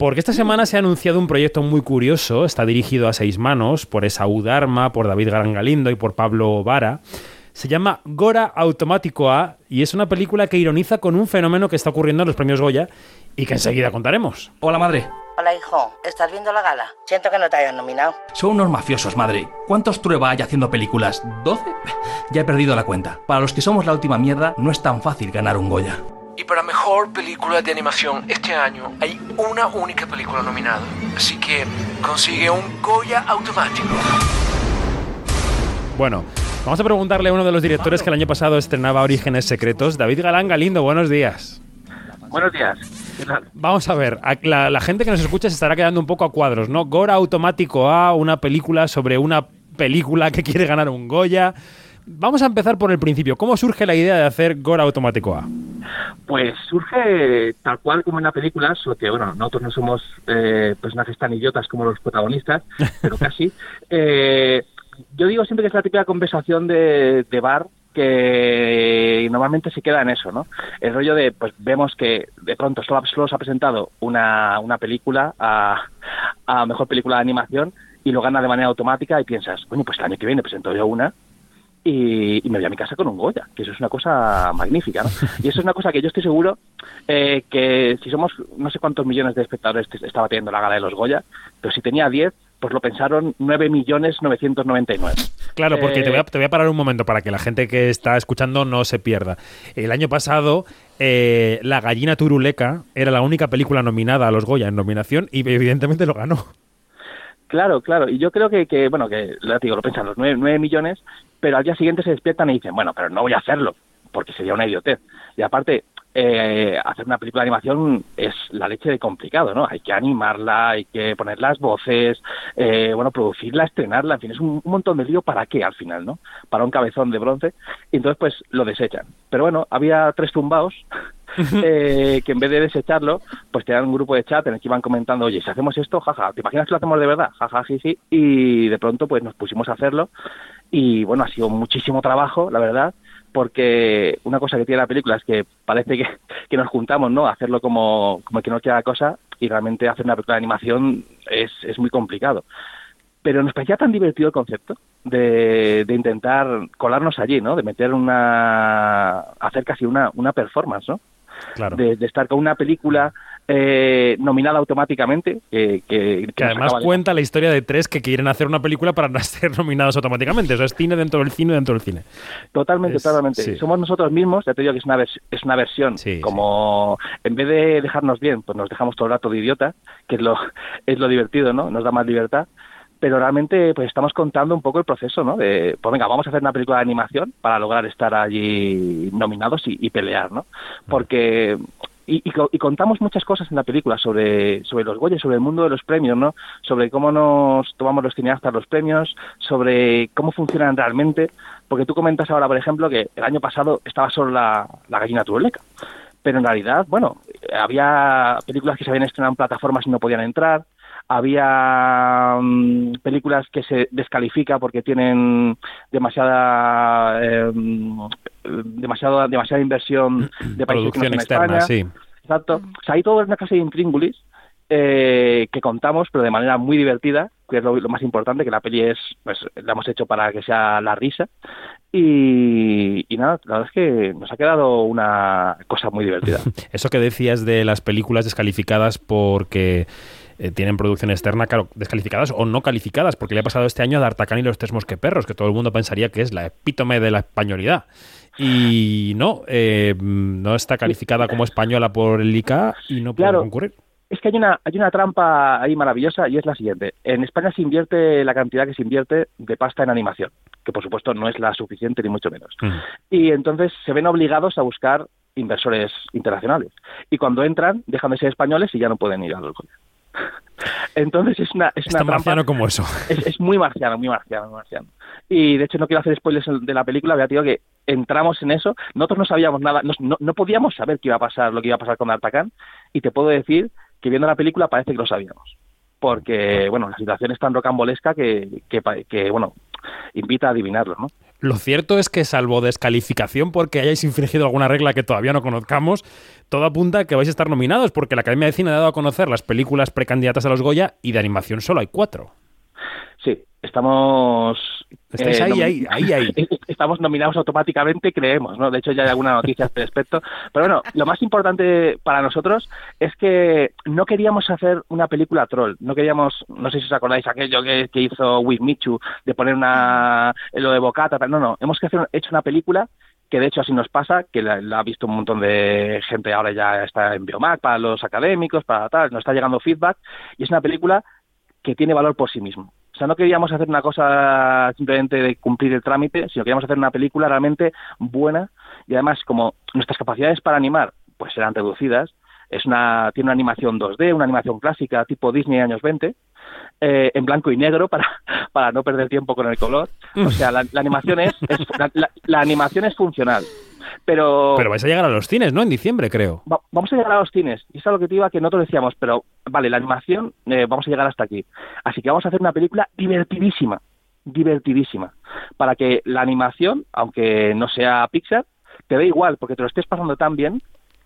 Porque esta semana se ha anunciado un proyecto muy curioso, está dirigido a seis manos por Esaú Dharma, por David Garangalindo y por Pablo Vara. Se llama Gora Automático A y es una película que ironiza con un fenómeno que está ocurriendo en los premios Goya y que enseguida contaremos. Hola, madre. Hola, hijo. ¿Estás viendo la gala? Siento que no te hayan nominado. Son unos mafiosos, madre. ¿Cuántos Trueba hay haciendo películas? ¿12? Ya he perdido la cuenta. Para los que somos la última mierda, no es tan fácil ganar un Goya. Y para mejor película de animación este año hay una única película nominada. Así que consigue un Goya automático. Bueno, vamos a preguntarle a uno de los directores que el año pasado estrenaba Orígenes Secretos, David Galán Galindo. Buenos días. Buenos días. Vamos a ver, la, la, gente que nos escucha se estará quedando un poco a cuadros, ¿no? Gora Automático A, una película sobre una película que quiere ganar un Goya. Vamos a empezar por el principio. ¿Cómo surge la idea de hacer Gora Automático A? Pues surge tal cual como en la película, solo que bueno, nosotros no somos eh, personajes tan idiotas como los protagonistas, pero casi. Eh, yo digo siempre que es la típica conversación de, bar que normalmente se queda en eso, ¿no? El rollo de, pues vemos que de pronto solo se ha presentado una, una película a, a mejor película de animación y lo gana de manera automática y piensas, bueno, pues el año que viene presento yo una y, me voy a mi casa con un Goya, que eso es una cosa magnífica, ¿no? Y eso es una cosa que yo estoy seguro eh, que si somos no sé cuántos millones de espectadores estaba teniendo la gala de los Goya, pero si tenía 10, pues lo pensaron 9.999. Claro, porque te, voy a, te voy a parar un momento para que la gente que está escuchando no se pierda. El año pasado, eh, La gallina turuleca era la única película nominada a los Goya en nominación y evidentemente lo ganó. Claro, claro. Y yo creo que, que bueno, que lo digo, lo piensan los 9, millones, pero al día siguiente se despiertan y dicen, bueno, pero no voy a hacerlo, porque sería una idiotez. Y aparte, eh, hacer una película de animación es la leche de complicado, ¿no? Hay que animarla, hay que poner las voces, eh, bueno, producirla, estrenarla, en fin, es un, montón de lío para qué al final, ¿no? Para un cabezón de bronce. Y entonces, pues, lo desechan. Pero bueno, había tres tumbados eh, que en vez de desecharlo, pues tenían un grupo de chat en el que iban comentando, oye, si hacemos esto, jaja, ¿te imaginas que lo hacemos de verdad? Jaja, sí, sí. Y de pronto, pues nos pusimos a hacerlo. Y bueno, ha sido muchísimo trabajo, la verdad, porque una cosa que tiene la película es que parece que, que nos juntamos, ¿no? Hacerlo como, como que no queda cosa y realmente hacer una película de animación es, es muy complicado pero nos parecía tan divertido el concepto de, de, intentar colarnos allí, ¿no? De meter una, hacer casi una, una performance, ¿no? De, estar con una película eh, nominada automáticamente. Que, que, además cuenta la historia de tres que quieren hacer una película para ser nominados automáticamente. O sea, es cine dentro del cine dentro del cine. Totalmente, totalmente. Somos nosotros mismos, ya te digo que es una, es una versión. como en vez de dejarnos bien, pues nos dejamos todo el rato de idiota, que es lo, es lo divertido, ¿no? Nos da más libertad pero realmente pues estamos contando un poco el proceso, ¿no? De, pues venga, vamos a hacer una película de animación para lograr estar allí nominados y, pelear, ¿no? Porque y, contamos muchas cosas en la película sobre, sobre los Goya, sobre el mundo de los premios, ¿no? Sobre cómo nos tomamos los cineastas los premios, sobre cómo funcionan realmente, porque tú comentas ahora, por ejemplo, que el año pasado estaba solo la, la gallina turuleca, pero en realidad, bueno, había películas que se habían estrenado en plataformas y no podían entrar, había mm, películas que se descalifica porque tienen demasiada eh, demasiada demasiada inversión de países producción externa, sí. Exacto. O sea, hay toda una clase de intríngulis eh, que contamos, pero de manera muy divertida, que es lo, más importante, que la peli es, pues, la hemos hecho para que sea la risa. Y, y, nada, la verdad es que nos ha quedado una cosa muy divertida. Eso que decías de las películas descalificadas porque eh, tienen producción externa, claro, descalificadas o no calificadas, porque le ha pasado este año a D'Artagnan y los tres mosqueperros, que todo el mundo pensaría que es la epítome de la españolidad. Y no, eh, no está calificada como española por el ICA y no puede concurrir. Es que hay una, hay una trampa ahí maravillosa y es la siguiente. En España se invierte la cantidad que se invierte de pasta en animación, que por supuesto no es la suficiente ni mucho menos. Mm. Y entonces se ven obligados a buscar inversores internacionales. Y cuando entran, dejan de ser españoles y ya no pueden ir a los entonces es una, es una marciano como eso. Es, muy marciano, muy marciano, muy marciano. Y de hecho no quiero hacer spoilers de la película, ya digo que entramos en eso, nosotros no sabíamos nada, no, no, podíamos saber qué iba a pasar, lo que iba a pasar con Artacan, y te puedo decir que viendo la película parece que lo sabíamos. Porque, bueno, la situación es tan rocambolesca que, que, que bueno, invita a adivinarlo, ¿no? Lo cierto es que, salvo descalificación porque hayáis infringido alguna regla que todavía no conozcamos, todo apunta a que vais a estar nominados, porque la Academia de Cine ha dado a conocer las películas precandidatas a los Goya y de animación solo hay cuatro. Estamos... Eh, ahí, ahí, ahí, ahí. Estamos nominados automáticamente, creemos, ¿no? De hecho, ya hay alguna noticia al respecto. Pero bueno, lo más importante para nosotros es que no queríamos hacer una película troll. No queríamos, no sé si os acordáis, aquello que, que hizo With Michu, de poner una... lo de Bocata, tal. No, no, hemos que hacer, hecho una película que de hecho así nos pasa, que la, la ha visto un montón de gente ahora ya está en Biomac, para los académicos, para tal, nos está llegando feedback, y es una película que tiene valor por sí mismo. Sea, no queríamos hacer una cosa simplemente de cumplir el trámite, sino queríamos hacer una película realmente buena y además como nuestras capacidades para animar pues eran reducidas, es una tiene una animación 2D, una animación clásica tipo Disney años 20, eh, en blanco y negro para, para no perder tiempo con el color. O sea, la, animación es, es- la animación es funcional. Pero, Pero vais a llegar a los cines, ¿no? En diciembre, creo. va- vamos a llegar a los cines. Y es lo que te iba que nosotros decíamos, pero vale, la animación, eh, vamos a llegar hasta aquí. Así que vamos a hacer una película divertidísima, divertidísima. Para que la animación, aunque no sea Pixar, te dé igual, porque te lo estés pasando tan bien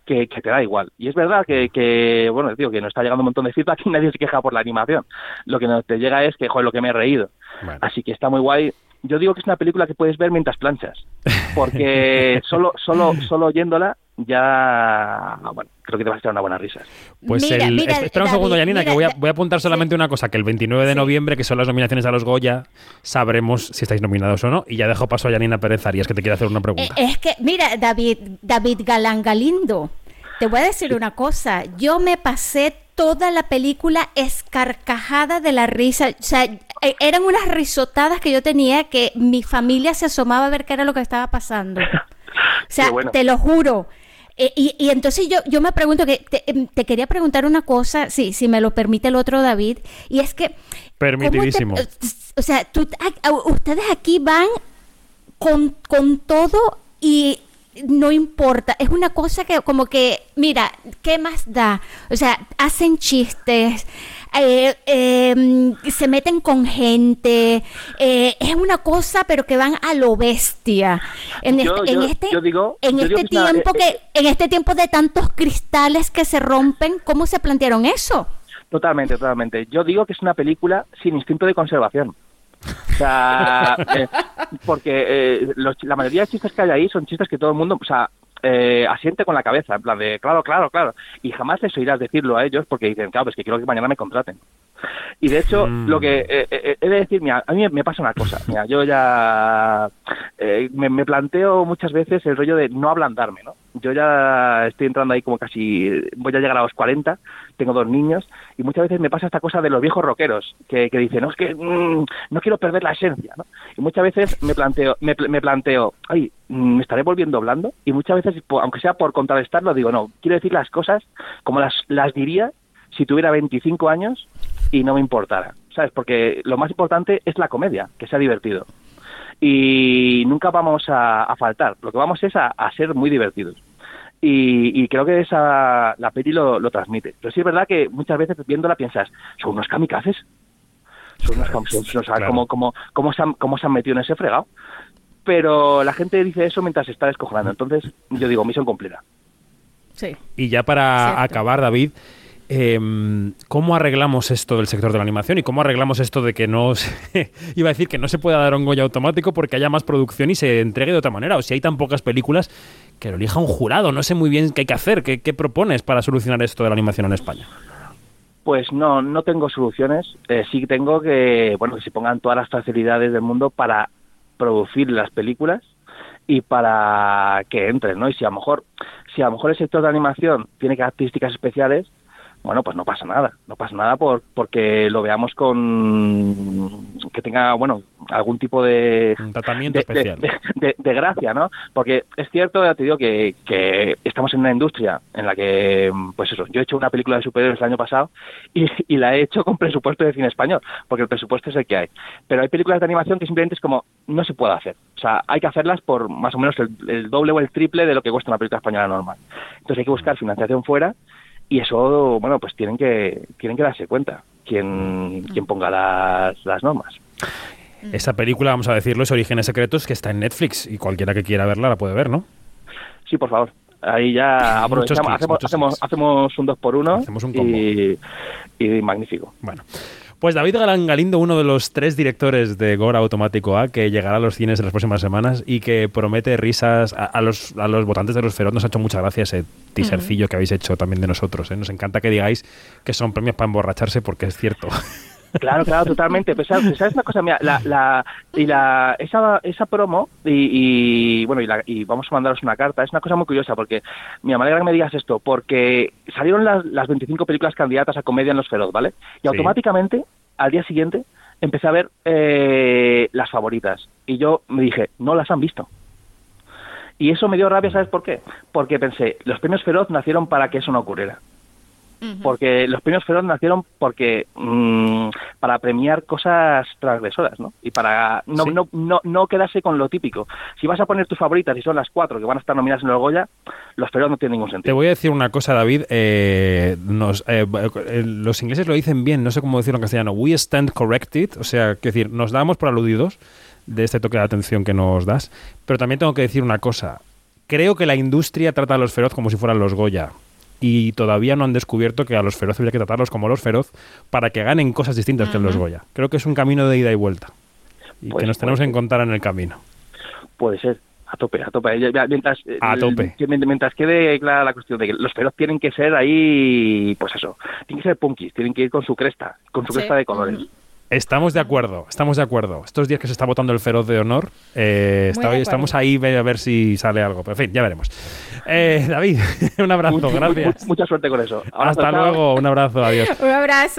que, que te da igual. Y es verdad que, que, bueno, digo que nos está llegando un montón de feedback y nadie se queja por la animación. Lo que nos te llega es que, joder, lo que me he reído. Bueno. Así que está muy guay. Yo digo que es una película que puedes ver mientras planchas, porque solo, solo, solo oyéndola ya, bueno, creo que te vas a echar una buena risa. Pues Mira, el, mira, espera un segundo, Yanina, mira, que voy a, voy a apuntar solamente una cosa, que el 29 de Sí. noviembre, que son las nominaciones a los Goya, sabremos si estáis nominados o no. Y ya dejo paso a Yanina Pérez Arias, que te quiere hacer una Eh, pregunta. Es que, mira, David, David Galán Galindo, te voy a decir una cosa. Yo me pasé toda la película escarcajada de la risa. O sea, eh, eran unas risotadas que yo tenía que mi familia se asomaba a ver qué era lo que estaba pasando. O sea, bueno. te lo juro. Eh, y, y entonces yo, yo me pregunto que te, em, te quería preguntar una cosa, sí, si me lo permite el otro David, y es que ¿cómo te- Permitidísimo. o sea, tú, a- a- ustedes aquí van con, con todo y no importa. Es una cosa que como que, mira, ¿qué más da? O sea, hacen chistes, eh, eh, se meten con gente. eh, es una cosa, pero que van a lo bestia. En Yo- este, en este, yo digo- en yo este tiempo que, en este tiempo de tantos cristales que se rompen, ¿cómo se plantearon eso? Totalmente, totalmente. Yo digo que es una película sin instinto de conservación. O sea, eh, porque eh, los- la mayoría de chistes que hay ahí son chistes que todo el mundo, o sea, eh, asiente con la cabeza, en plan de, claro, claro, claro. Y jamás les oirás decirlo a ellos porque dicen, claro, pues que quiero que mañana me contraten. Y de hecho, Mm. lo que eh, eh, he de decir, mira, a mí me pasa una cosa. Mira, yo ya eh, me, me planteo muchas veces el rollo de no ablandarme, ¿no? Yo ya estoy entrando ahí como casi, voy a llegar a los 40, tengo dos niños, y muchas veces me pasa esta cosa de los viejos rockeros, que, que dicen, no, es que mm, no quiero perder la esencia, ¿no? Y muchas veces me planteo, me, pl- me planteo, ay, mm, me estaré volviendo blando, y muchas veces, aunque sea por contrarrestarlo, digo, no, quiero decir las cosas como las, las diría si tuviera 25 años y no me importara, ¿sabes? Porque lo más importante es la comedia, que sea divertido. Y nunca vamos a, a faltar, lo que vamos es a, a ser muy divertidos. Y, y creo que esa, la peli lo, lo transmite. Pero sí es verdad que muchas veces viéndola piensas, son unos kamikazes. Son unos kamikazes, o sea, Claro. ¿cómo, cómo, cómo, se han, ¿cómo se han metido en ese fregado? Pero la gente dice eso mientras se está descojonando. Entonces, yo digo, misión cumplida. Sí. Y ya para Cierto. acabar, David, em, ¿cómo arreglamos esto del sector de la animación y cómo arreglamos esto de que no se, iba a decir que no se pueda dar un Goya automático porque haya más producción y se entregue de otra manera? O si hay tan pocas películas que lo elija un jurado, no sé muy bien qué hay que hacer, qué, qué propones para solucionar esto de la animación en España. Pues no, no tengo soluciones. Eh, sí tengo que, bueno, que se pongan todas las facilidades del mundo para producir las películas y para que entren, ¿no? Y si a lo mejor, si a lo mejor el sector de animación tiene características especiales, bueno, pues no pasa nada, no pasa nada por, porque lo veamos con que tenga, bueno, algún tipo de Un tratamiento de, especial. de- de- de gracia, ¿no? Porque es cierto, ya te digo, que, que estamos en una industria en la que, pues eso, yo he hecho una película de superhéroes el año pasado y, y la he hecho con presupuesto de cine español, porque el presupuesto es el que hay. Pero hay películas de animación que simplemente es como, no se puede hacer. O sea, hay que hacerlas por más o menos el, el doble o el triple de lo que cuesta una película española normal. Entonces hay que buscar financiación fuera y eso, bueno, pues tienen que, tienen que darse cuenta quien, quien ponga las, las normas. Esa película, vamos a decirlo, es Orígenes Secretos, que está en Netflix y cualquiera que quiera verla la puede ver, ¿no? Sí, por favor. Ahí ya aprovechamos, clics, hacemos, hacemos, hacemos un 2 por 1 Hacemos un combo. y, y magnífico. Bueno. Pues David Galán Galindo, uno de los tres directores de Gora Automático A, que llegará a los cines en las próximas semanas y que promete risas a, a los, a los votantes de los Feroz. Nos ha hecho mucha gracia ese teasercillo que habéis hecho también de nosotros. ¿eh? Nos encanta que digáis que son premios para emborracharse porque es cierto. Claro, claro, totalmente. Pues, ¿sabes sabes una cosa? Mira, la, la, y la, esa, esa promo, y, y, bueno, y, la- y vamos a mandaros una carta, es una cosa muy curiosa, porque, mira, me alegra que me digas esto, porque salieron las, las 25 películas candidatas a comedia en Los Feroz, ¿vale? Y Sí. automáticamente, al día siguiente, empecé a ver eh, las favoritas. Y yo me dije, no las han visto. Y eso me dio rabia, ¿sabes por qué? Porque pensé, los premios Feroz nacieron para que eso no ocurriera porque los premios Feroz nacieron porque mm, para premiar cosas transgresoras, ¿no? Y para no, Sí. no, no, no quedarse con lo típico. Si vas a poner tus favoritas y son las cuatro que van a estar nominadas en el Goya, los Feroz no tienen ningún Te sentido. voy a decir una cosa, David. eh, nos, eh, eh, los ingleses lo dicen bien, no sé cómo decirlo en castellano. We stand corrected, o sea, que decir, nos damos por aludidos de este toque de atención que nos das. Pero también tengo que decir una cosa. Creo que la industria trata a los feroz como si fueran los Goya. Y todavía no han descubierto que a los feroz habría que tratarlos como los feroz para que ganen cosas distintas que los Goya. Creo que es un camino de ida y vuelta. Y Pues que nos tenemos puede que encontrar en el camino. Puede ser. A tope, a tope. Mientras, eh, A tope. Mientras quede clara la cuestión de que los feroz tienen que ser ahí, pues eso, tienen que ser punkis, tienen que ir con su cresta, con su Sí. cresta de colores. Estamos de acuerdo, estamos de acuerdo. Estos días que se está votando el feroz de honor, eh, está- de estamos ahí a ver si sale algo. Pero en fin, ya veremos. Eh, David, un abrazo, gracias. Mucha suerte con eso. Abrazo, Hasta chao. luego, un abrazo, adiós. Un abrazo.